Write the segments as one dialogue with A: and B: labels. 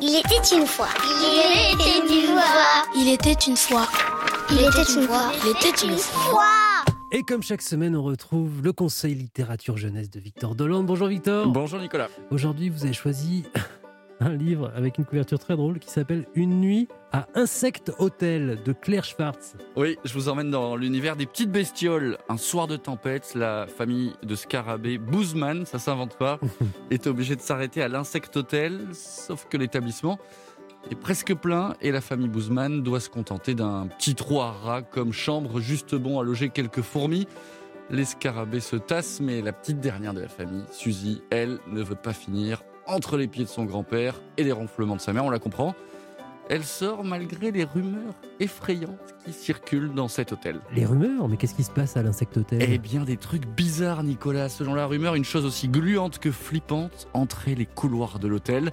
A: Il était une fois. Il était une fois.
B: Il était une fois.
A: Il était une fois.
B: Il était une fois.
C: Et comme chaque semaine, on retrouve le Conseil littérature jeunesse de Victor Dolande. Bonjour Victor.
D: Bonjour Nicolas.
C: Aujourd'hui, vous avez choisi un livre avec une couverture très drôle qui s'appelle Une nuit à Insect Hotel de Claire Schwartz.
D: Oui, je vous emmène dans l'univers des petites bestioles. Un soir de tempête, la famille de scarabées Boozman, ça s'invente pas, est obligée de s'arrêter à l'Insect Hotel, sauf que l'établissement est presque plein et la famille Boozman doit se contenter d'un petit trou à rats comme chambre juste bon à loger quelques fourmis. Les scarabées se tassent, mais la petite dernière de la famille, Suzy, elle, ne veut pas finir entre les pieds de son grand-père et les ronflements de sa mère, on la comprend. Elle sort malgré les rumeurs effrayantes qui circulent dans cet hôtel.
C: Les rumeurs Mais qu'est-ce qui se passe à l'Insect Hotel
D: Eh bien, des trucs bizarres, Nicolas. Selon la rumeur, une chose aussi gluante que flippante entrait les couloirs de l'hôtel.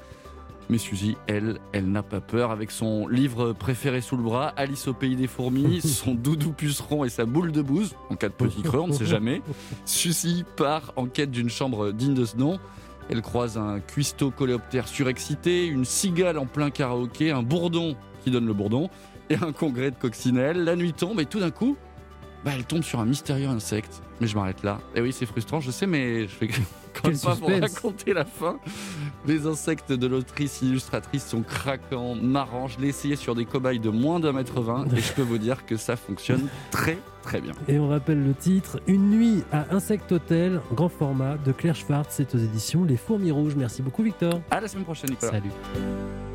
D: Mais Suzy, elle, elle n'a pas peur. Avec son livre préféré sous le bras, Alice au pays des fourmis, son doudou puceron et sa boule de bouse, en cas de petit creux, on ne sait jamais, Suzy part en quête d'une chambre digne de ce nom. Elle croise un cuistot coléoptère surexcité, une cigale en plein karaoké, un bourdon qui donne le bourdon et un congrès de coccinelle. La nuit tombe et tout d'un coup, bah, elle tombe sur un mystérieux insecte. Mais je m'arrête là. Et oui, c'est frustrant, je sais, mais je fais
C: Quel
D: pas pour raconter la fin. Les insectes de l'autrice illustratrice sont craquants, marrants. Je l'ai essayé sur des cobayes de moins d'un mètre vingt et je peux vous dire que ça fonctionne très très bien.
C: Et on rappelle le titre Une nuit à Insect Hotel, grand format de Claire Schwartz. C'est aux éditions Les Fourmis Rouges. Merci beaucoup Victor.
D: À la semaine prochaine, Nicolas.
C: Salut.